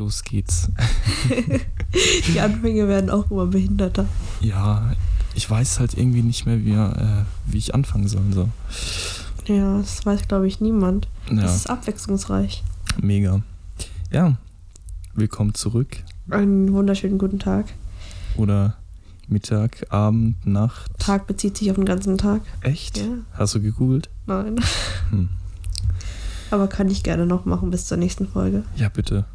Los geht's. Die Anfänge werden auch immer behinderter. Ja, ich weiß halt irgendwie nicht mehr, wie, äh, wie ich anfangen soll. So. Ja, das weiß, glaube ich, niemand. Ja, Das ist abwechslungsreich. mega. Ja, willkommen zurück. Einen wunderschönen guten Tag. Oder Mittag, Abend, Nacht. Tag bezieht sich auf den ganzen Tag. Echt? Ja, Hast du gegoogelt? nein. Hm. Aber kann ich gerne noch machen bis zur nächsten Folge. Ja, bitte.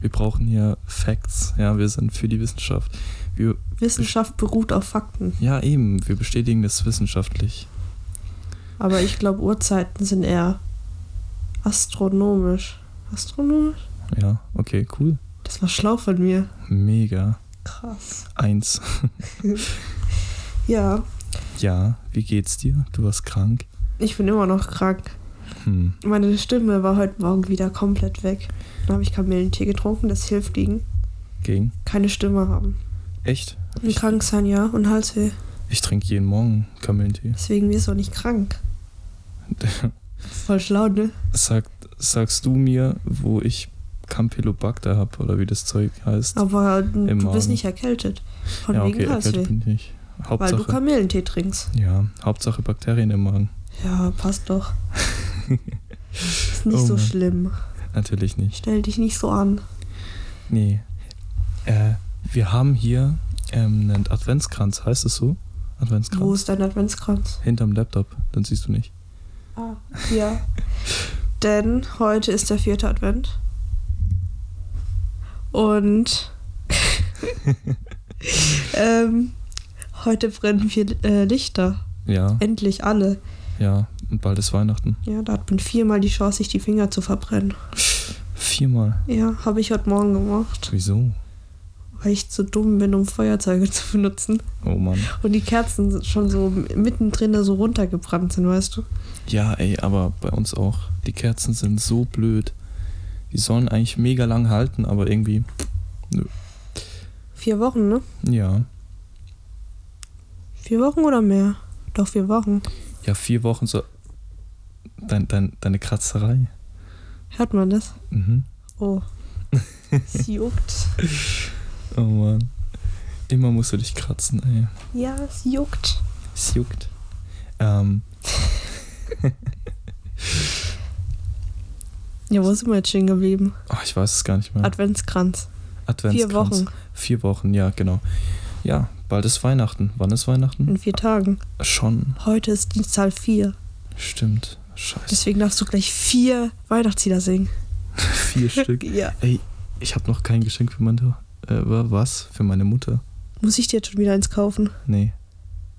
Wir brauchen hier Facts. Ja, wir sind für die Wissenschaft. Wir, Wissenschaft beruht auf Fakten. ja, eben, wir bestätigen das wissenschaftlich. Aber ich glaube, Uhrzeiten sind eher astronomisch. Astronomisch? Ja, okay, cool. Das war schlau von mir. Mega. Krass. Eins. Ja, Ja, wie geht's dir? Du warst krank. ich bin immer noch krank. Hm. Meine Stimme war heute Morgen wieder komplett weg. Dann habe ich Kamillentee getrunken, das hilft gegen Gegen? keine Stimme haben. Echt? Und Ich, krank sein, ja, und Halsweh. ich trinke jeden Morgen Kamillentee. Deswegen wirst du auch nicht krank. Voll schlau, ne? Sag, sagst du mir, wo ich Campylobacter habe oder wie das Zeug heißt? Aber du Im bist Magen. nicht erkältet. Von ja, wegen okay, erkältet Halsweh. bin ich nicht. Weil Hauptsache, du Kamillentee trinkst. ja, Hauptsache Bakterien im Magen. Ja, passt doch. Ist nicht Oh so schlimm. Natürlich nicht. Stell dich nicht so an. Nee. Äh, wir haben hier ähm, einen Adventskranz, heißt es so? Adventskranz? Wo ist dein Adventskranz? Hinterm Laptop, dann siehst du nicht. Ah, ja. Denn heute ist der vierte Advent. Und ähm, heute brennen vier äh, Lichter. Ja, Endlich alle. ja, und bald ist Weihnachten. Ja, da hat man viermal die Chance, sich die Finger zu verbrennen. Viermal. Ja, habe ich heute Morgen gemacht, Wieso? weil ich zu dumm bin, um Feuerzeuge zu benutzen. Oh Mann. Und die Kerzen sind schon so mittendrin da so runtergebrannt sind, weißt du? Ja, ey, aber bei uns auch. Die Kerzen sind so blöd. Die sollen eigentlich mega lang halten, aber irgendwie. Vier Wochen, ne? Ja. Vier Wochen oder mehr? Doch, vier Wochen. Ja, vier Wochen so. Dein, dein, deine Kratzerei. Hört man das? Mhm. Oh. Es juckt. Oh Mann. Immer musst du dich kratzen, ey. Ja, es juckt. Es juckt. Ähm, Ja, wo sind wir jetzt stehen geblieben? oh, ich weiß es gar nicht mehr. Adventskranz. Adventskranz. Vier Wochen. Vier Wochen, ja, genau. Ja, bald ist Weihnachten. Wann ist Weihnachten? In vier Tagen. Schon. Heute ist die Zahl vier. Stimmt. Scheiße. Deswegen darfst du gleich vier Weihnachtslieder singen. Vier Stück. Ja. Ey, ich habe noch kein Geschenk für meine. Äh, was? Für meine Mutter? Muss ich dir jetzt schon wieder eins kaufen? Nee.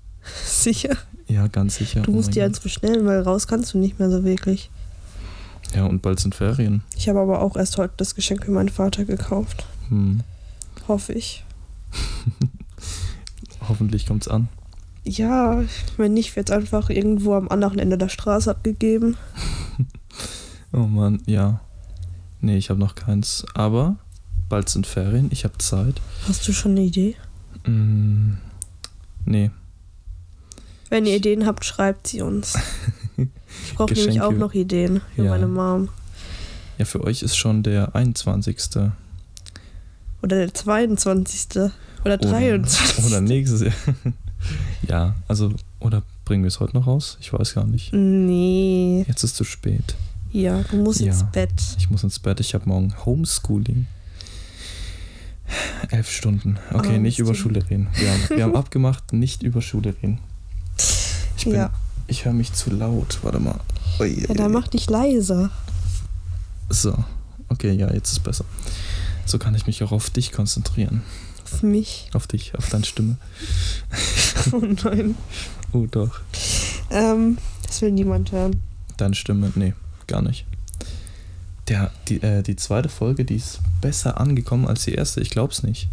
Sicher. Ja, ganz sicher. Du Oh musst dir eins bestellen, weil raus kannst du nicht mehr so wirklich. Ja, und bald sind Ferien. Ich habe aber auch erst heute das Geschenk für meinen Vater gekauft. Hm. Hoffe ich. Hoffentlich kommt's an. Ja, wenn nicht, wird es einfach irgendwo am anderen Ende der Straße abgegeben. Oh Mann, ja. Nee, ich habe noch keins. Aber bald sind Ferien. Ich habe Zeit. Hast du schon eine Idee? Mm, nee. Wenn ihr Ideen habt, schreibt sie uns. Ich brauche nämlich auch noch Ideen für Ja. meine Mom. Ja, für euch ist schon der 21. Oder der 22. Oder 23. Oder nächstes Jahr. ja, also, oder bringen wir es heute noch raus? Ich weiß gar nicht. Nee. Jetzt ist zu spät. Ja, du musst Ja. ins Bett. Ich muss ins Bett. Ich habe morgen Homeschooling. Elf Stunden. Okay, Ah, nicht über. Schule reden. Wir haben, wir haben abgemacht, nicht über Schule reden. Ich, bin, Ja. ich höre mich zu laut. Warte mal. Ui, Ja, dann mach dich leiser. So. Okay, ja, jetzt ist besser. So kann ich mich auch auf dich konzentrieren. Auf mich. Auf dich, auf deine Stimme. Oh nein. Oh, doch. Ähm, das will niemand hören. Deine Stimme, nee, gar nicht. Der, die, äh, die zweite Folge, die ist besser angekommen als die erste. Ich glaub's nicht.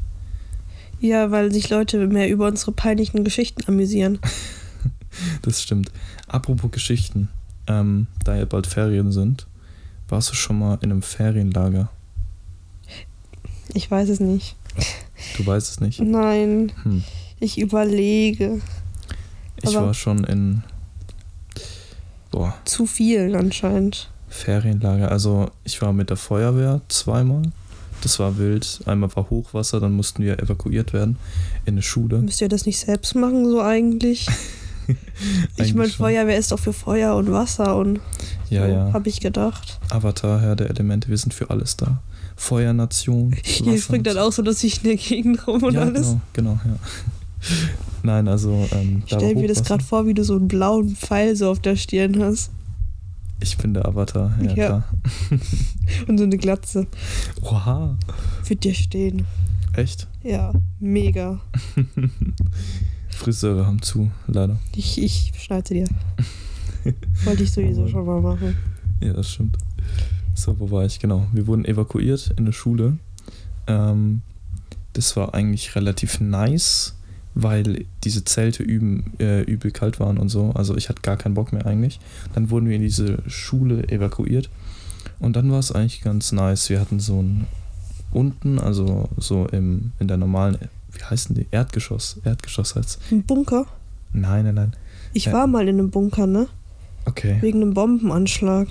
Ja, weil sich Leute mehr über unsere peinlichen Geschichten amüsieren. Das stimmt. Apropos Geschichten, ähm, da ja bald Ferien sind, warst du schon mal in einem Ferienlager? Ich weiß es nicht. Du weißt es nicht. Nein, Hm. ich überlege. Ich Aber- war schon in boah, Zu viel anscheinend. Ferienlager. Also ich war mit der Feuerwehr zweimal. das war wild. Einmal war Hochwasser, dann mussten wir evakuiert werden in eine Schule. Müsst ihr das nicht selbst machen, so eigentlich? ich meine. Feuerwehr ist doch für Feuer und Wasser und Ja, so, ja. habe ich gedacht. Avatar, Herr der Elemente, wir sind für alles da. Feuernation. Hier springt dann auch so, dass ich in der Gegend rum und ja, alles. Genau, genau, ja. Nein, also. Ähm, Ich stell mir das gerade vor, wie du so einen blauen Pfeil so auf der Stirn hast Ich bin der Avatar, ja, Ja. klar. und so eine Glatze. Oha. Wird dir stehen. Echt? Ja, mega. Friseure haben zu, leider. Ich, ich schneide dir. Wollte ich sowieso schon mal machen. Ja, das stimmt. So, wo war ich? Genau. Wir wurden evakuiert in eine Schule. Ähm, das war eigentlich relativ nice, weil diese Zelte üben, äh, übel kalt waren und so. Also ich hatte gar keinen Bock mehr eigentlich. Dann wurden wir in diese Schule evakuiert. Und dann war es eigentlich ganz nice. Wir hatten so ein unten, also so im, in der normalen, wie heißen die? Erdgeschoss. Erdgeschoss heißt Ein Bunker? Nein, nein, nein. Ich Ja. war mal in einem Bunker, ne? Okay. Wegen einem Bombenanschlag.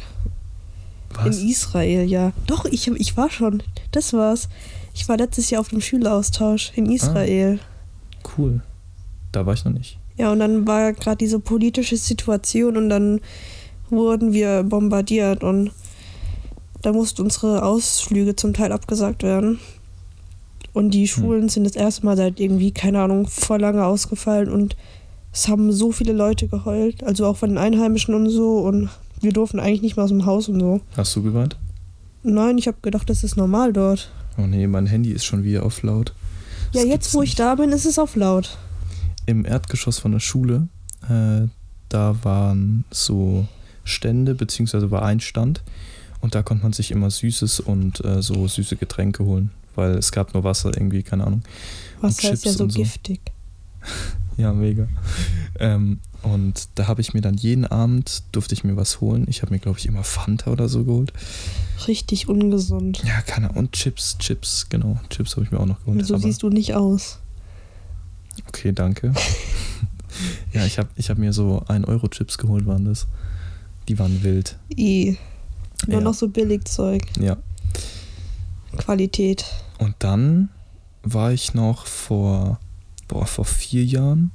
Was? In Israel, ja. Doch, ich, ich war schon. Das war's. Ich war letztes Jahr auf dem Schüleraustausch in Israel. Cool. Da war ich noch nicht. Ja, und dann war gerade diese politische Situation und dann wurden wir bombardiert und da mussten unsere Ausflüge zum Teil abgesagt werden. Und die Schulen sind das erste Mal seit irgendwie, keine Ahnung, voll lange ausgefallen und es haben so viele Leute geheult, also auch von den Einheimischen und so und wir durften eigentlich nicht mehr aus dem Haus und so. Hast du geweint? Nein, ich habe gedacht, das ist normal dort. Oh nee, mein Handy ist schon wieder auf laut. Ja, Das jetzt gibt's wo ich nicht. da bin, ist es auf laut. Im Erdgeschoss von der Schule, äh, da waren so Stände, beziehungsweise war ein Stand und da konnte man sich immer Süßes und äh, so süße Getränke holen, weil es gab nur Wasser irgendwie, keine Ahnung. Was Und heißt ja so so. giftig. Ja, mega. Ähm, und da habe ich mir dann jeden Abend, durfte ich mir was holen. Ich habe mir, glaube ich, immer Fanta oder so geholt. Richtig ungesund. Ja, keine Ahnung. Und Chips, Chips, genau. Chips habe ich mir auch noch geholt. so siehst du nicht aus. Okay, danke. ja, ich habe ich hab mir so 1-Euro-Chips geholt, waren das. Die waren wild. I. Nur Ja. noch so Billigzeug. Ja. Qualität. Und dann war ich noch vor, boah, vor vier Jahren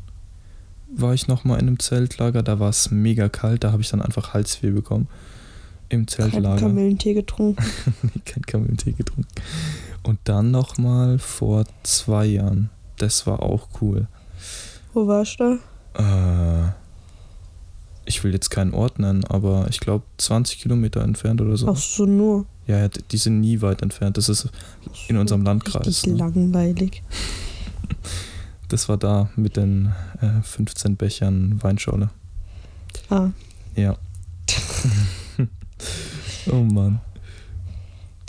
war ich noch mal in einem Zeltlager. Da war es mega kalt. Da habe ich dann einfach Halsweh bekommen. Im Kein Zeltlager. Kamillentee getrunken. Nee, kein Kamillentee getrunken. Und dann noch mal vor zwei Jahren. Das war auch cool. Wo warst du? Äh, ich will jetzt keinen Ort nennen, aber ich glaube 20 Kilometer entfernt oder so. Ach so, nur. Ja, die sind nie weit entfernt. Das ist in unserem Landkreis. Richtig Ne? langweilig. Das war da mit den äh, 15 Bechern Weinschorle. Ah, Ja. oh Mann.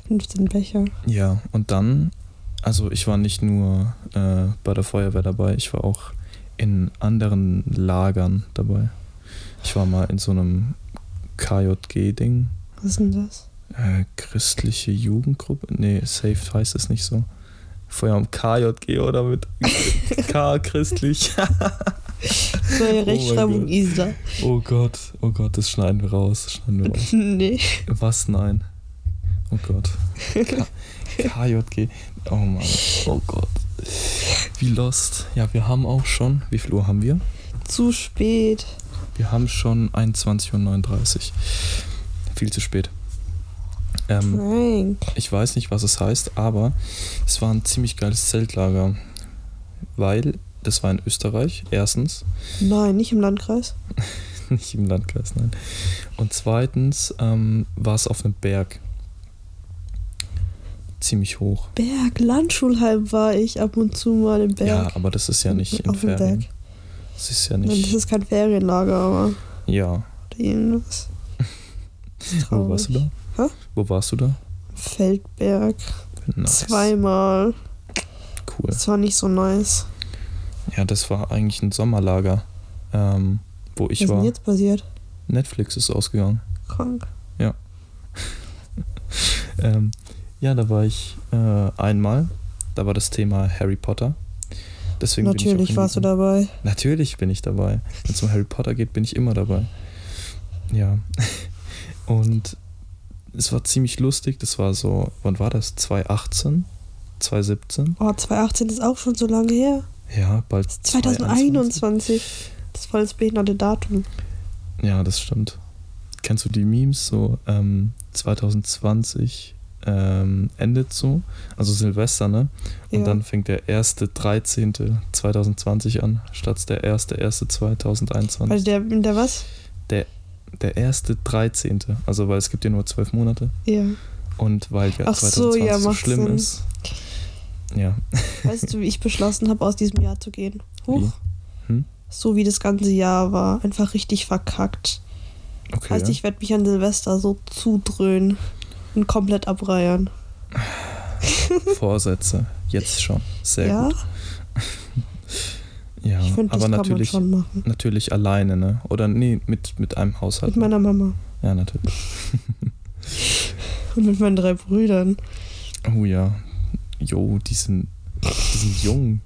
15 Becher. Ja, und dann, also ich war nicht nur äh, bei der Feuerwehr dabei, ich war auch in anderen Lagern dabei. Ich war mal in so einem KJG-Ding. Was ist denn das? Äh, christliche Jugendgruppe? Nee, Safe heißt es nicht so. Vorher am KJG oder mit K christlich. Neue mein Rechtschreibung Gott. ISA. oh Gott, oh Gott, das schneiden wir raus. Schneiden wir raus. nee. Was? Nein. Oh Gott. K KJG. Oh Mann. Oh Gott. Wie lost. Ja, wir haben auch schon. Wie viel Uhr haben wir? Zu spät. Wir haben schon 21.39 Uhr. Viel zu spät. Ähm, ich weiß nicht, was es heißt, aber es war ein ziemlich geiles Zeltlager. Weil das war in Österreich, erstens. Nein, nicht im Landkreis. Nicht im Landkreis, nein. Und zweitens ähm, war es auf einem Berg. Ziemlich hoch. Berg, Landschulheim war ich ab und zu mal im Berg. Ja, aber das ist ja nicht Auf Ferien. Berg. Das ist ja Nein, Das nicht. ist kein Ferienlager, aber Ja. oder irgendwas. Wo warst du da? Hä? Wo warst du da? Feldberg. Nice. Zweimal. Cool. Das war nicht so nice. Ja, das war eigentlich ein Sommerlager, ähm, wo Was ich ist denn war. jetzt passiert? Netflix ist ausgegangen. Krank. Ähm, ja, da war ich äh, einmal. Da war das Thema Harry Potter. Deswegen bin Natürlich warst du dabei. Natürlich bin ich dabei. Wenn es um Harry Potter geht, bin ich immer dabei. Ja. Und es war ziemlich lustig. Das war so, wann war das? 2018? 2017? Oh, 2018 ist auch schon so lange her. Ja, bald 2021. Das ist voll das behinderte Datum. Ja, das stimmt. Kennst du die Memes so ähm, 2020 ähm, endet so, also Silvester, ne? Und Ja. dann fängt der erste 13. 2020 an, statt der erste erste 2021. Weil der, der was? der erste 13. Also weil es gibt ja nur zwölf Monate Ja. und weil ja Ach so, 2020 ja, so schlimm Sinn. ist. Ja, Weißt du, wie ich beschlossen habe, aus diesem Jahr zu gehen? Huch. Wie? Hm? So wie das ganze Jahr war. Einfach richtig verkackt. okay. Heißt, ich werde mich an Silvester so zudröhnen und komplett abreiern. Vorsätze, jetzt schon. Sehr ja, gut. Ja, ich finde, das aber natürlich, natürlich alleine, ne? Oder nee, mit, mit einem Haushalt. Mit meiner Mama ja, natürlich. und mit meinen drei Brüdern. Oh ja. Jo, die sind, die sind jung.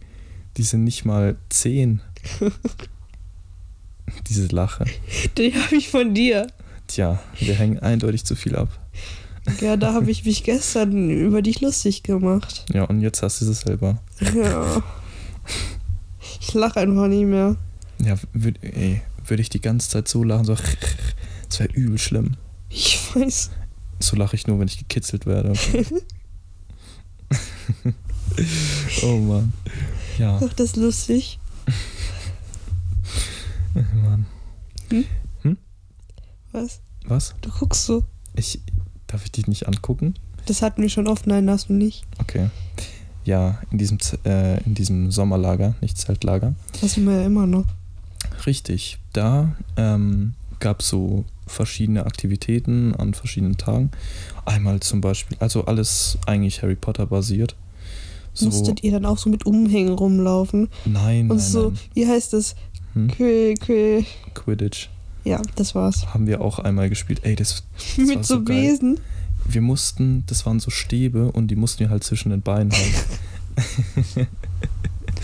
Die sind nicht mal zehn. Diese Lache. Die habe ich von dir. Tja, wir hängen eindeutig zu viel ab. Ja, da habe ich mich gestern über dich lustig gemacht. Ja, und jetzt hast du es selber. Ja. Ich lache einfach nie mehr. Ja, würd, würde ich die ganze Zeit so lachen, so. Das wäre übel schlimm. Ich weiß. So lache ich nur, wenn ich gekitzelt werde. oh Mann. Ja, Ach, das ist lustig. Mann. Was? Was? Du guckst so. Ich. Darf ich dich nicht angucken? Das hatten wir schon oft. Nein, hast du nicht. Okay. Ja, in diesem, äh, in diesem Sommerlager, nicht Zeltlager. Das sind wir ja immer noch. Richtig. Da ähm, gab es so verschiedene Aktivitäten an verschiedenen Tagen. Einmal zum Beispiel, also alles eigentlich Harry Potter basiert. So, Musstet ihr dann auch so mit Umhängen rumlaufen? nein, Und nein, so, nein. wie heißt das? Hm? Quä, quä. Quidditch Ja, das war's. haben wir auch einmal gespielt. Ey, das, war mit so so geil. Wir mussten, das waren so Stäbe und die mussten wir halt zwischen den Beinen halten.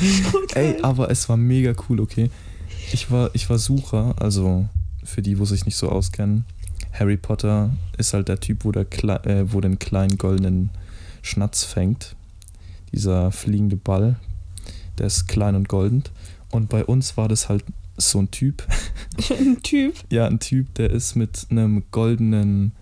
Ey, aber es war mega cool, okay. Ich war, ich war Sucher, also für die, wo sich nicht so auskennen. Harry Potter ist halt der Typ, wo, der Kle äh, wo den kleinen goldenen Schnatz fängt. Dieser fliegende Ball. Der ist klein und golden. Und bei uns war das halt so ein Typ. Ein Typ. Ja, ein Typ, der ist mit einem goldenen.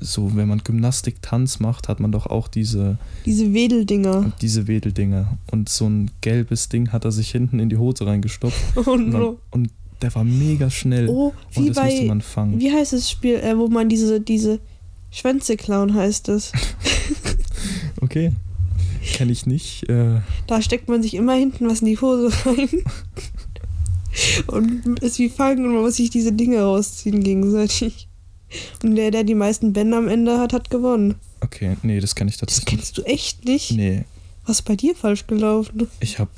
So, wenn man Gymnastik-Tanz macht, hat man doch auch diese Diese Wedeldinger. diese Wedeldinger. Und so ein gelbes Ding hat er sich hinten in die Hose reingestopft. Oh Und, no. und der war mega schnell. Oh, und wie das musste bei. man fangen. Wie heißt das Spiel, äh, wo man diese, diese Schwänze klauen heißt es. Okay. Kenne ich nicht. Äh, Da steckt man sich immer hinten was in die Hose rein. Und ist wie fangen und man muss sich diese Dinge rausziehen gegenseitig. Und der, der die meisten Bänder am Ende hat, hat gewonnen. okay, nee, das kenne ich Das tatsächlich kennst du echt nicht? nicht. Nee, Was ist bei dir falsch gelaufen? ich habe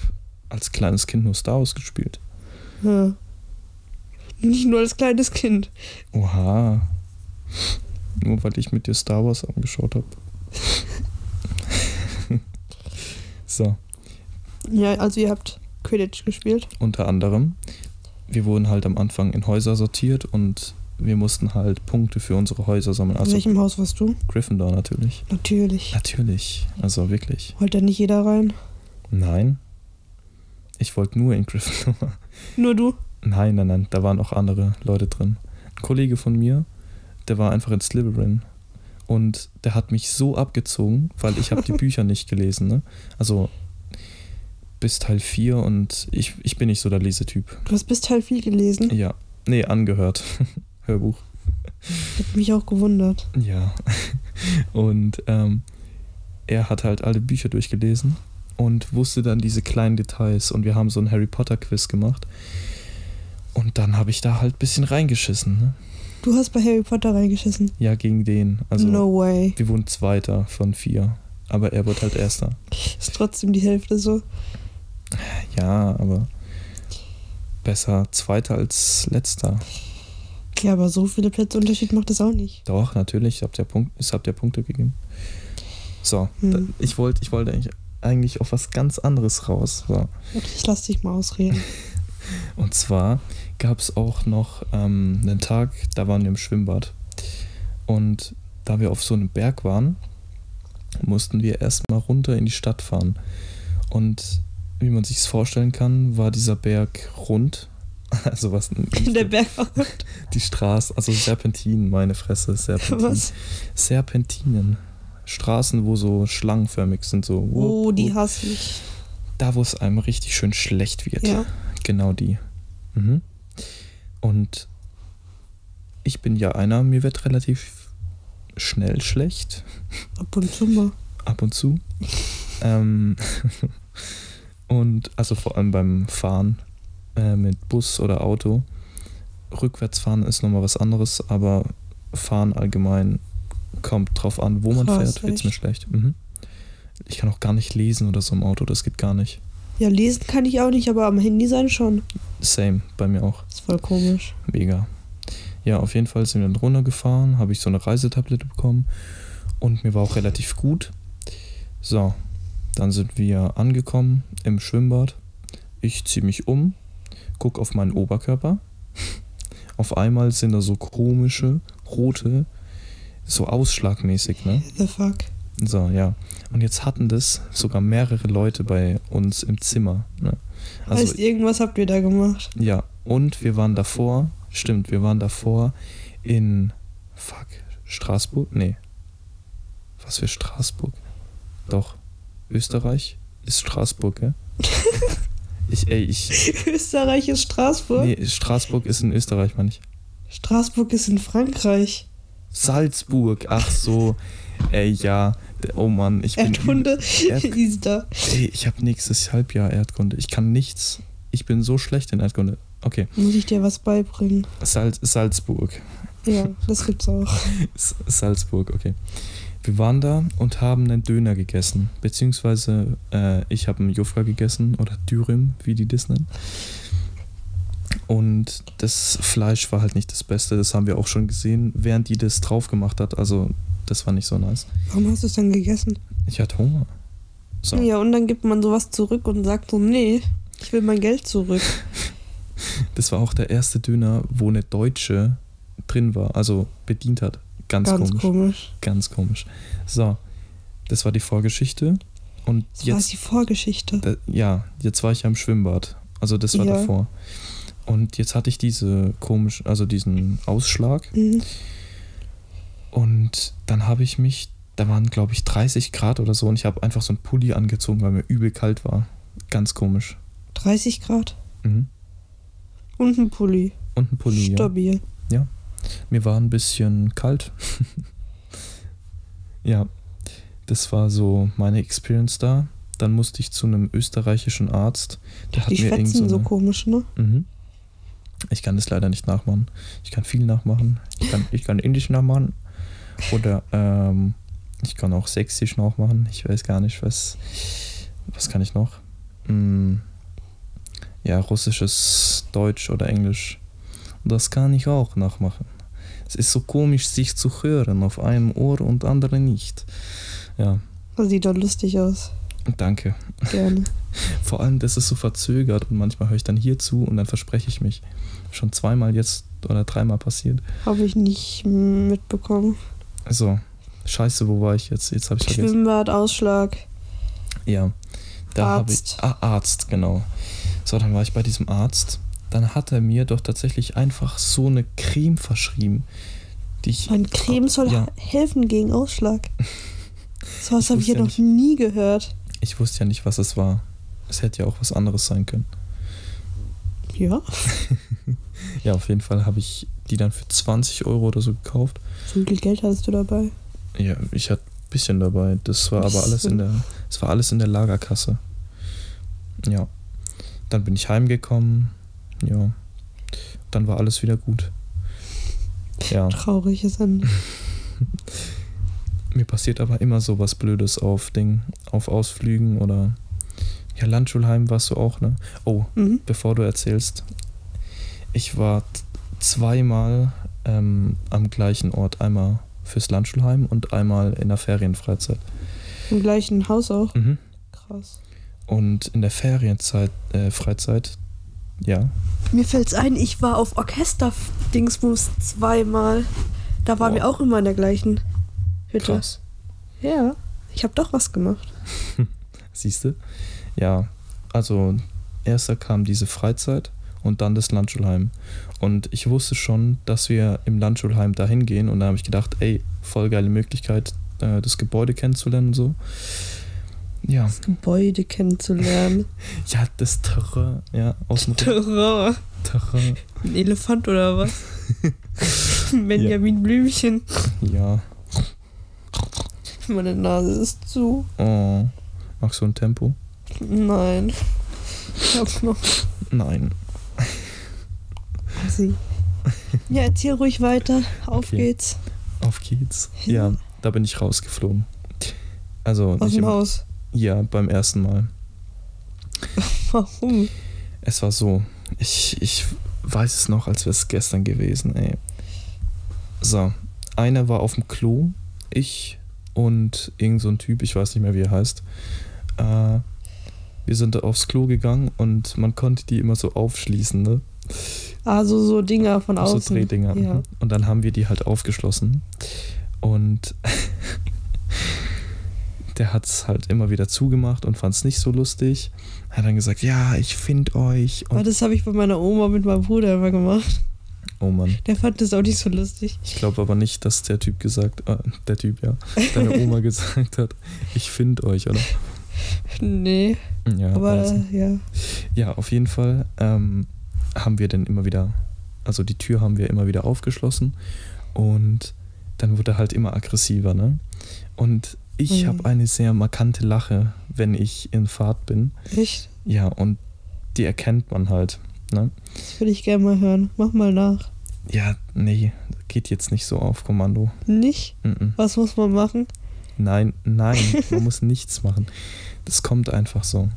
als kleines Kind nur Star Wars gespielt. Ja. Nicht nur als kleines Kind. Oha. Nur weil ich mit dir Star Wars angeschaut habe. so, Ja, also ihr habt Quidditch gespielt. unter anderem. Wir wurden halt am Anfang in Häuser sortiert und wir mussten halt Punkte für unsere Häuser sammeln. In Also welchem Haus warst du? Gryffindor natürlich. Natürlich. Natürlich. Also wirklich. Wollte da nicht jeder rein? Nein. Ich wollte nur in Gryffindor. Nur du? Nein, nein, nein. Da waren auch andere Leute drin. Ein Kollege von mir, der war einfach in Slytherin. Und der hat mich so abgezogen, weil ich habe die Bücher nicht gelesen. Ne? Also bis Teil 4 und ich, ich bin nicht so der Lesetyp. Du hast bis Teil 4 gelesen. Ja. Nee, angehört. Hörbuch. Hat mich auch gewundert. Ja. Und ähm, er hat halt alle Bücher durchgelesen und wusste dann diese kleinen Details. Und wir haben so ein Harry Potter Quiz gemacht. Und dann habe ich da halt ein bisschen reingeschissen. Ne? Du hast bei Harry Potter reingeschissen. Ja, gegen den. Also no way. wir wurden Zweiter von vier. Aber er wird halt Erster. Ist trotzdem die Hälfte so. Ja, aber besser Zweiter als Letzter. Ja, aber so viele Plätze Unterschied macht das auch nicht. Doch, natürlich. Habt ihr Punkt, es habt ihr Punkte gegeben. So, Hm. ich wollte ich wollte eigentlich, eigentlich auf was ganz anderes raus. So. Ich lass dich mal ausreden. Und zwar gab es auch noch ähm, einen Tag, da waren wir im Schwimmbad. Und da wir auf so einem Berg waren, mussten wir erstmal runter in die Stadt fahren. Und wie man sich vorstellen kann, war dieser Berg rund. Also was Der Berg war rund. Die Straße, also Serpentinen, meine Fresse, Serpentinen. Was? Serpentinen. Straßen, wo so schlangenförmig sind, so. Oh, wupp, die wupp. hasse ich. Da, wo es einem richtig schön schlecht wird. Ja. Genau die. Mhm. Und ich bin ja einer, mir wird relativ schnell schlecht. Ab und zu mal. ab und zu. ähm, und also vor allem beim Fahren äh, mit Bus oder Auto. Rückwärts fahren ist nochmal was anderes, aber Fahren allgemein kommt drauf an, wo man Krass, fährt, wird es mir echt? schlecht. Mhm. Ich kann auch gar nicht lesen oder so im Auto, das geht gar nicht. Ja, lesen kann ich auch nicht, aber am Handy sein schon. Same, bei mir auch. ist voll komisch. Mega. Ja, auf jeden Fall sind wir dann runtergefahren, habe ich so eine Reisetablette bekommen und mir war auch relativ gut. So, dann sind wir angekommen im Schwimmbad. Ich ziehe mich um, gucke auf meinen Oberkörper. Auf einmal sind da so komische, rote, so ausschlagmäßig, ne? The fuck. So, ja. Und jetzt hatten das sogar mehrere Leute bei uns im Zimmer. Ne? Also, heißt, irgendwas habt ihr da gemacht. ja, und wir waren davor, stimmt, wir waren davor in, fuck, Straßburg? Nee. Was für Straßburg? Doch, Österreich ist Straßburg, gell? ich, ey, ich, Österreich ist Straßburg. nee, Straßburg ist in Österreich, meine ich. Straßburg ist in Frankreich. Salzburg, ach so, ey, ja, oh Mann, ich bin, Erdkunde Erd- ist da. ey, ich habe nächstes Halbjahr Erdkunde, ich kann nichts, ich bin so schlecht in Erdkunde. Okay, Muss ich dir was beibringen? Salz, Salzburg, Ja, das gibt's auch. Salzburg, okay. Wir waren da und haben einen Döner gegessen. Beziehungsweise äh, ich habe einen Jufka gegessen oder Dürüm, wie die das nennen. Und das Fleisch war halt nicht das Beste. Das haben wir auch schon gesehen, während die das drauf gemacht hat. Also, das war nicht so nice. Warum hast du es dann gegessen? Ich hatte Hunger. So. Ja, und dann gibt man sowas zurück und sagt so, nee, ich will mein Geld zurück. Das war auch der erste Döner, wo eine Deutsche drin war, also bedient hat. Ganz, Ganz komisch. komisch. Ganz komisch. So, das war die Vorgeschichte. Und Das war jetzt die Vorgeschichte. Da, ja, jetzt war ich ja im Schwimmbad. Also das war Ja. davor. Und jetzt hatte ich diese komisch, also diesen Ausschlag. Mhm. Und dann habe ich mich, da waren glaube ich 30 Grad oder so und ich habe einfach so einen Pulli angezogen, weil mir übel kalt war. Ganz komisch. 30 Grad. Mhm. Und ein Pulli. Und ein Pulli, ja. Mir war ein bisschen kalt. ja, das war so meine Experience da. Dann musste ich zu einem österreichischen Arzt. Der hat Die mir schwätzen so eine- komisch, ne? Mhm. Ich kann das leider nicht nachmachen. Ich kann viel nachmachen. Ich kann, ich kann Indisch nachmachen. Oder ähm, ich kann auch Sächsisch nachmachen. Ich weiß gar nicht, was. Was kann ich noch? Hm, ja, russisches Deutsch oder Englisch. Das kann ich auch nachmachen. Es ist so komisch, sich zu hören auf einem Ohr und andere nicht. Ja, Das sieht doch lustig aus. danke. Gerne. Vor allem, das ist so verzögert und manchmal höre ich dann hier zu und dann verspreche ich mich. Schon zweimal jetzt oder dreimal passiert. Habe ich nicht mitbekommen. Also, scheiße, wo war ich jetzt? Jetzt habe ich vergessen. Schwimmbad, Ausschlag. Ja, da habe ich. Ah, Arzt, genau. So, dann war ich bei diesem Arzt. Dann hat er mir doch tatsächlich einfach so eine Creme verschrieben, die ich. Ein Creme soll Ja. helfen gegen Ausschlag. So was habe ich ja noch nie gehört. Ich wusste ja nicht, was es war. Es hätte ja auch was anderes sein können. Ja, Ja, auf jeden Fall habe ich die dann für 20 Euro oder so gekauft. so viel Geld hattest du dabei. Ja, ich hatte ein bisschen dabei. Das war aber alles in der, das war alles in der Lagerkasse. Ja. Dann bin ich heimgekommen. Ja. Dann war alles wieder gut. Ja. Trauriges Ende. Mir passiert aber immer so was Blödes auf Ding, auf Ausflügen oder. Ja, Landschulheim warst du auch, ne? Oh, Mhm. bevor du erzählst. Ich war zweimal ähm, am gleichen Ort. Einmal fürs Landschulheim und einmal in der Ferienfreizeit. Im gleichen Haus auch. Mhm. Krass. Und in der Ferienzeit, äh, Freizeit, ja. Mir fällt's ein, ich war auf Orchester-Dingsbums zweimal. Da waren Boah. wir auch immer in der gleichen Hütte. Krass. Ja, ich habe doch was gemacht. Siehst du? Ja, also erster kam diese Freizeit und dann das Landschulheim. Und ich wusste schon, dass wir im Landschulheim dahin gehen und da habe ich gedacht, ey, voll geile Möglichkeit, äh, das Gebäude kennenzulernen und so. Ja, Das Gebäude kennenzulernen. ja, das Terrain, ja, aus dem Terrain. Terrain. Ein Elefant oder was? Benjamin Blümchen. Ja, Meine Nase ist zu. oh, magst du ein Tempo? Nein. Ich hab noch Nein. sie. Ja, erzähl ruhig weiter. Auf Okay. geht's. Auf geht's. Ja, da bin ich rausgeflogen. Also, Aus dem Haus. Ja, beim ersten Mal. Warum? Es war so, ich, ich weiß es noch, als wäre es gestern gewesen, ey. So, einer war auf dem Klo, ich und irgend so ein Typ, ich weiß nicht mehr, wie er heißt. Äh, wir sind da aufs Klo gegangen und man konnte die immer so aufschließen, ne? Also so Dinger von So außen. Drehdinger. Ja. mhm. Und dann haben wir die halt aufgeschlossen. Und der hat es halt immer wieder zugemacht und fand es nicht so lustig. Hat dann gesagt, ja, ich finde euch. Und, das habe ich bei meiner Oma mit meinem Bruder immer gemacht. oh Mann. Der fand das auch nicht so lustig. Ich glaube aber nicht, dass der Typ gesagt, äh, der Typ, ja, deine Oma gesagt hat, ich finde euch, oder? Nee, Ja, aber also. ja. ja, auf jeden Fall ähm, haben wir dann immer wieder, also die Tür haben wir immer wieder aufgeschlossen und dann wurde er halt immer aggressiver, ne? Und ich Mhm. habe eine sehr markante Lache, wenn ich in Fahrt bin. Echt? Ja, und die erkennt man halt, ne? Das würde ich gerne mal hören. Mach mal nach. Ja, nee, geht jetzt nicht so auf Kommando. Nicht? Mhm. Was muss man machen? Nein, nein, man muss nichts machen. Das kommt einfach so.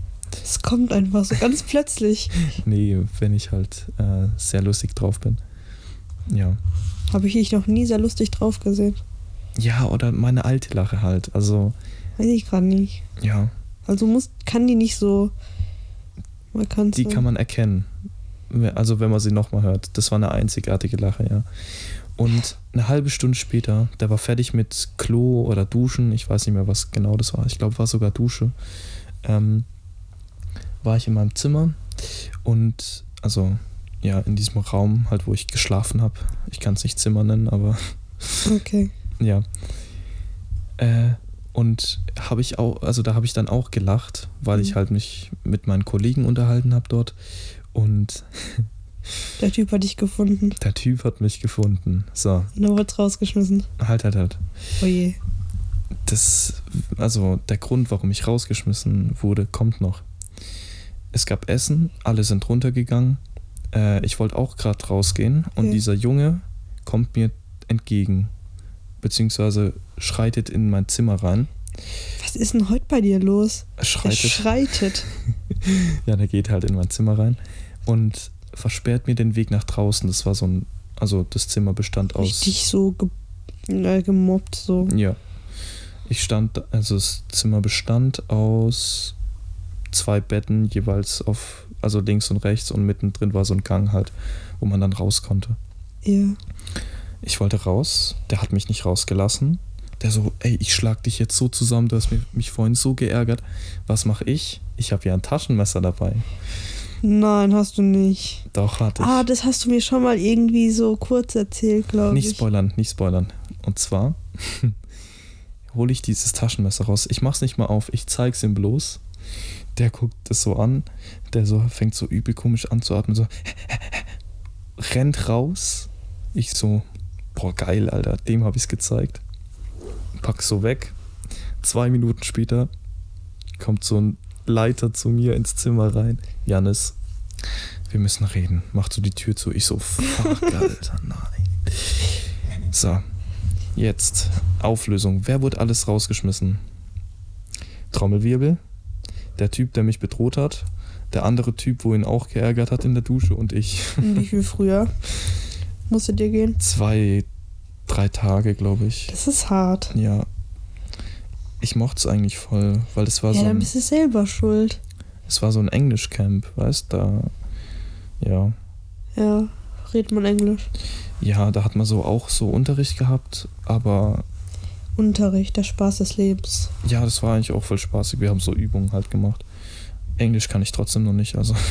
Es kommt einfach so ganz plötzlich. Nee, wenn ich halt äh, sehr lustig drauf bin. Ja. Habe ich dich noch nie sehr lustig drauf gesehen. Ja, oder meine alte Lache halt. Also, Weiß ich gerade nicht. ja, Also muss, kann die nicht so. Man kann die kann man erkennen. Also, wenn man sie nochmal hört. Das war eine einzigartige Lache, ja. Und eine halbe Stunde später, der war fertig mit Klo oder Duschen. Ich weiß nicht mehr, was genau das war. Ich glaube, war sogar Dusche. Ähm, war ich in meinem Zimmer und, also, ja, in diesem Raum, halt, wo ich geschlafen habe. Ich kann es nicht Zimmer nennen, aber Okay. Ja. Äh, und habe ich auch, also da habe ich dann auch gelacht, weil ich Mhm. halt mich mit meinen Kollegen unterhalten habe dort. Und Der Typ hat dich gefunden. der Typ hat mich gefunden. So, Und dann wird's rausgeschmissen. halt, halt, halt. Oh je. Das, also der Grund, warum ich rausgeschmissen wurde, kommt noch. Es gab Essen, alle sind runtergegangen. Äh, ich wollte auch gerade rausgehen und dieser Junge kommt mir entgegen, beziehungsweise schreitet in mein Zimmer rein. Was ist denn heute bei dir los? Er Er schreitet. schreitet. Ja, der geht halt in mein Zimmer rein und versperrt mir den Weg nach draußen. Das war so ein, also das Zimmer bestand aus. Richtig so ge äh, gemobbt. So. Ja. Ich stand, also das Zimmer bestand aus zwei Betten jeweils auf, also links und rechts und mittendrin war so ein Gang halt, wo man dann raus konnte. Ja. Ich wollte raus, der hat mich nicht rausgelassen. Der so, ey, ich schlag dich jetzt so zusammen, du hast mich, mich vorhin so geärgert. Was mache ich? Ich habe ja ein Taschenmesser dabei. Nein, hast du nicht. Doch, hatte ich. Ah, das hast du mir schon mal irgendwie so kurz erzählt, glaube Nicht ich. spoilern, nicht spoilern. Und zwar hole ich dieses Taschenmesser raus. Ich mach's nicht mal auf, ich zeig's ihm bloß. Der guckt es so an, der so fängt so übel komisch an zu atmen, so rennt raus. Ich so, boah, geil, Alter, dem habe ich's gezeigt. Pack's so weg. Zwei Minuten später kommt so ein Leiter zu mir ins Zimmer rein. Janis, wir müssen reden. Macht so die Tür zu. Ich so, fuck, Alter, nein. So, jetzt Auflösung. Wer wurde alles rausgeschmissen? Trommelwirbel, der Typ, der mich bedroht hat, der andere Typ, wo ihn auch geärgert hat in der Dusche und ich. Wie viel früher musste dir gehen? Zwei, drei Tage, glaube ich. Das ist hart. Ja. Ich mochte es eigentlich voll, weil es war Ja, so dann ein, bist du selber schuld. es war so ein Englischcamp, weißt da. Ja. Ja. redet man Englisch? Ja, da hat man so auch so Unterricht gehabt, aber Unterricht, der Spaß des Lebens. ja, das war eigentlich auch voll spaßig. Wir haben so Übungen halt gemacht. Englisch kann ich trotzdem noch nicht, also.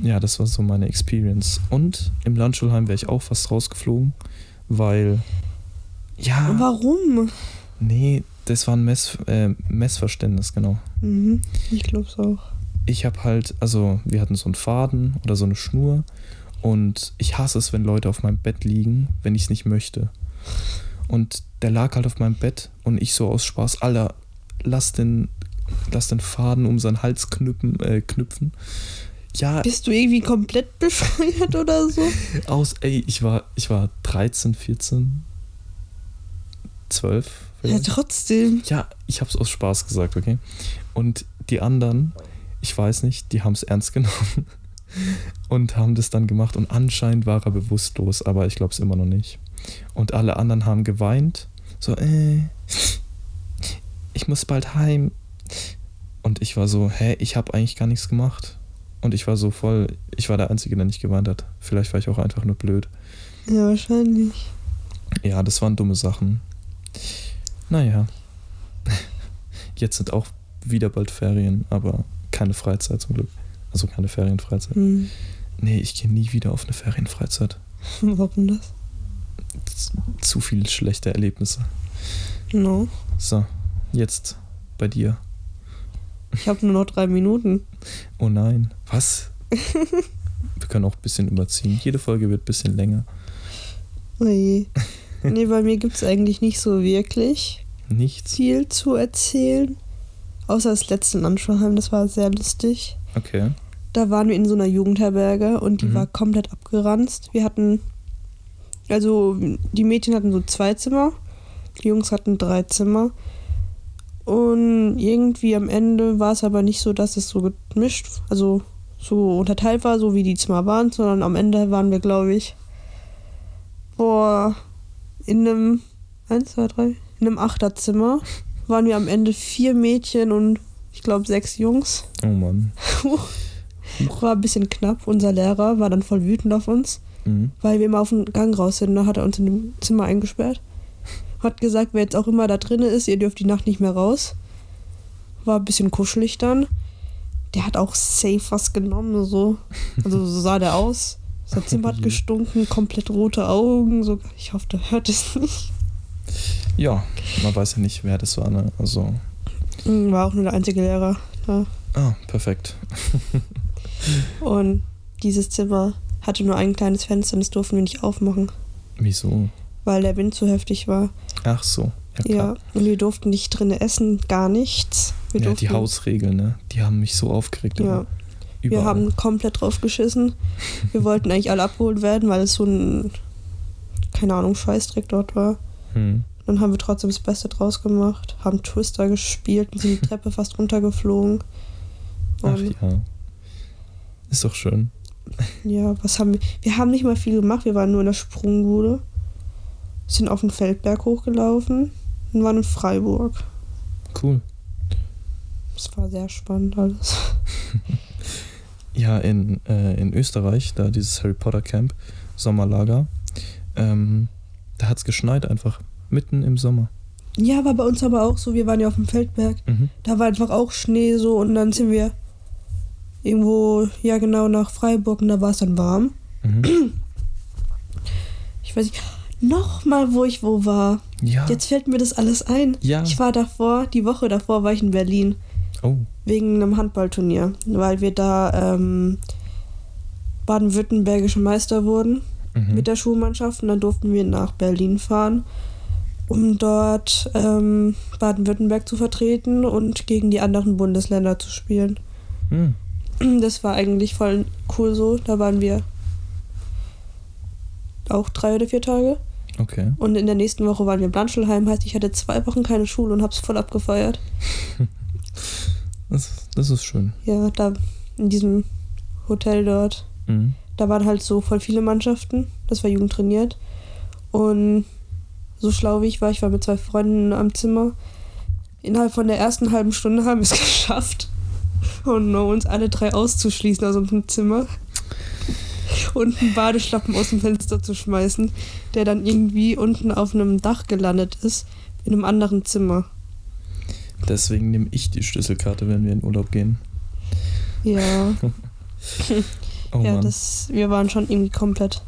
ja, das war so meine Experience. Und im Landschulheim wäre ich auch fast rausgeflogen, weil. Ja. Warum? Nee, das war ein Mess, äh, Messverständnis, genau. Mhm, ich glaub's auch. Ich habe halt, also wir hatten so einen Faden oder so eine Schnur und ich hasse es, wenn Leute auf meinem Bett liegen, wenn ich es nicht möchte. Und der lag halt auf meinem Bett und ich so aus Spaß, Alter, lass den, lass den Faden um seinen Hals knüpfen, äh, knüpfen. Ja, Bist du irgendwie komplett bescheuert oder so? aus, ey, ich war, ich war 13, 14, 12. Ja, vielleicht. trotzdem. Ja, ich habe es aus Spaß gesagt, okay? Und die anderen, ich weiß nicht, die haben es ernst genommen und haben das dann gemacht. Und anscheinend war er bewusstlos, aber ich glaube es immer noch nicht. Und alle anderen haben geweint. So, äh, ich muss bald heim. Und ich war so, hä, ich habe eigentlich gar nichts gemacht. Und ich war so voll, ich war der Einzige, der nicht geweint hat. Vielleicht war ich auch einfach nur blöd. Ja, wahrscheinlich. Ja, das waren dumme Sachen. Naja. Jetzt sind auch wieder bald Ferien, aber keine Freizeit zum Glück. Also keine Ferienfreizeit. Hm. Nee, ich gehe nie wieder auf eine Ferienfreizeit. Warum das? Zu viele schlechte Erlebnisse. No. So, jetzt bei dir. Ich habe nur noch drei Minuten. Oh nein. Was? Wir können auch ein bisschen überziehen. Jede Folge wird ein bisschen länger. Oje. Nee, bei mir gibt's eigentlich nicht so wirklich Nichts. viel zu erzählen. Außer das letzte in Anschauheim, das war sehr lustig. Okay. Da waren wir in so einer Jugendherberge und die Mhm. war komplett abgeranzt. Wir hatten, also die Mädchen hatten so zwei Zimmer, die Jungs hatten drei Zimmer. Und irgendwie am Ende war es aber nicht so, dass es so gemischt, also so unterteilt war, so wie die Zimmer waren, sondern am Ende waren wir, glaube ich, boah, in einem, eins, zwei, drei, in einem Achterzimmer waren wir am Ende vier Mädchen und ich glaube sechs Jungs. Oh Mann. War ein bisschen knapp. Unser Lehrer war dann voll wütend auf uns, Mhm. weil wir immer auf den Gang raus sind. Da hat er uns in dem Zimmer eingesperrt. Hat gesagt, wer jetzt auch immer da drin ist, ihr dürft die Nacht nicht mehr raus. War ein bisschen kuschelig dann. Der hat auch safe was genommen, so. Also so sah der aus. Sein Zimmer hat gestunken, komplett rote Augen. So. Ich hoffe, der hört es nicht. Ja, man weiß ja nicht, wer das war, ne? Also. Hm, War auch nur der einzige Lehrer. Ja. Ah, perfekt. Und dieses Zimmer hatte nur ein kleines Fenster und das durften wir nicht aufmachen, Wieso? Weil der Wind zu heftig war. Ach so. Ja, Ja, und wir durften nicht drinnen essen, gar nichts. Wir, ja, die Hausregeln, ne? Die haben mich so aufgeregt. Ja. immer. wir Überall. haben komplett drauf geschissen. Wir wollten eigentlich alle abgeholt werden, weil es so ein, keine Ahnung, Scheißdreck dort war. Hm. Dann haben wir trotzdem das Beste draus gemacht, haben Twister gespielt und sind die Treppe fast runtergeflogen. Ach Und ja. Ist doch schön. ja, was haben wir? Wir haben nicht mal viel gemacht, wir waren nur in der Sprungbude, sind auf den Feldberg hochgelaufen und waren in Freiburg. Cool. Es war sehr spannend alles. Ja, in, äh, in Österreich, da dieses Harry Potter Camp, Sommerlager, ähm, da hat es geschneit einfach. Mitten im Sommer. Ja, war bei uns aber auch so, wir waren ja auf dem Feldberg. Mhm. Da war einfach auch Schnee so und dann sind wir irgendwo, ja genau, nach Freiburg und da war es dann warm. Mhm. Ich weiß nicht, nochmal, wo ich wo war. Ja. Jetzt fällt mir das alles ein. Ja. Ich war davor, die Woche davor war ich in Berlin Oh. wegen einem Handballturnier, weil wir da ähm, baden-württembergische Meister wurden Mhm. mit der Schulmannschaft und dann durften wir nach Berlin fahren, um dort ähm, Baden-Württemberg zu vertreten und gegen die anderen Bundesländer zu spielen. Hm. Das war eigentlich voll cool so. Da waren wir auch drei oder vier Tage. Okay. Und in der nächsten Woche waren wir in Blanschelheim. Heißt, ich hatte zwei Wochen keine Schule und hab's voll abgefeiert. Das, das ist schön. Ja, da in diesem Hotel dort. Mhm. Da waren halt so voll viele Mannschaften. Das war jugendtrainiert. Und so schlau wie ich war, ich war mit zwei Freunden am Zimmer. Innerhalb von der ersten halben Stunde haben wir es geschafft. Und no, uns alle drei auszuschließen aus unserem Zimmer. Und einen Badeschlappen aus dem Fenster zu schmeißen, der dann irgendwie unten auf einem Dach gelandet ist, in einem anderen Zimmer. Deswegen nehme ich die Schlüsselkarte, wenn wir in Urlaub gehen. Ja, Oh ja Mann. das, wir waren schon irgendwie komplett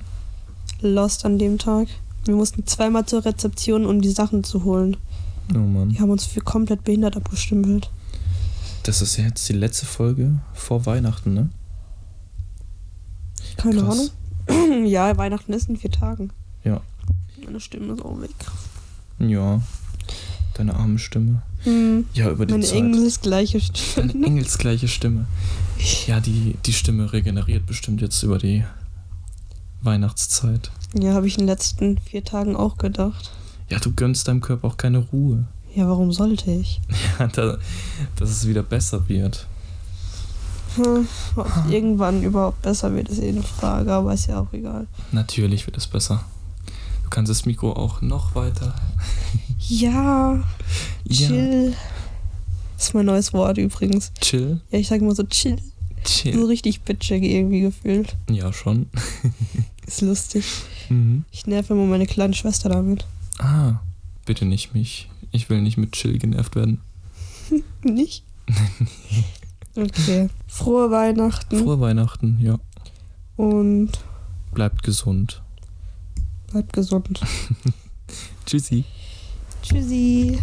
lost an dem Tag. Wir mussten zweimal zur Rezeption, um die Sachen zu holen. oh Mann. Die haben uns für komplett behindert abgestempelt. Das ist ja jetzt die letzte Folge vor Weihnachten, ne? Keine Krass. Ahnung. ja, Weihnachten ist in vier Tagen. Ja. Meine Stimme ist auch weg. Ja. Deine arme Stimme. Hm. Ja, über die Meine Zeit. engelsgleiche Stimme. Deine engelsgleiche Stimme. Ja, die, die Stimme regeneriert bestimmt jetzt über die Weihnachtszeit. Ja, habe ich in den letzten vier Tagen auch gedacht. Ja, du gönnst deinem Körper auch keine Ruhe. Ja, warum sollte ich? Ja, da, dass es wieder besser wird. Hm, ob es irgendwann überhaupt besser wird, ist eh eine Frage, aber ist ja auch egal. Natürlich wird es besser. Du kannst das Mikro auch noch weiter. Ja, Ja. chill. Das ist mein neues Wort übrigens. Chill. Ja, ich sage immer so chill. So Chill. richtig bitchig irgendwie gefühlt. Ja, schon. Ist lustig. Mhm. Ich nerve immer meine kleine Schwester damit. Ah, bitte nicht mich. Ich will nicht mit Chill genervt werden. Nicht? Okay. Frohe Weihnachten Frohe Weihnachten, ja. und Bleibt gesund. bleibt gesund. Tschüssi. Tschüssi.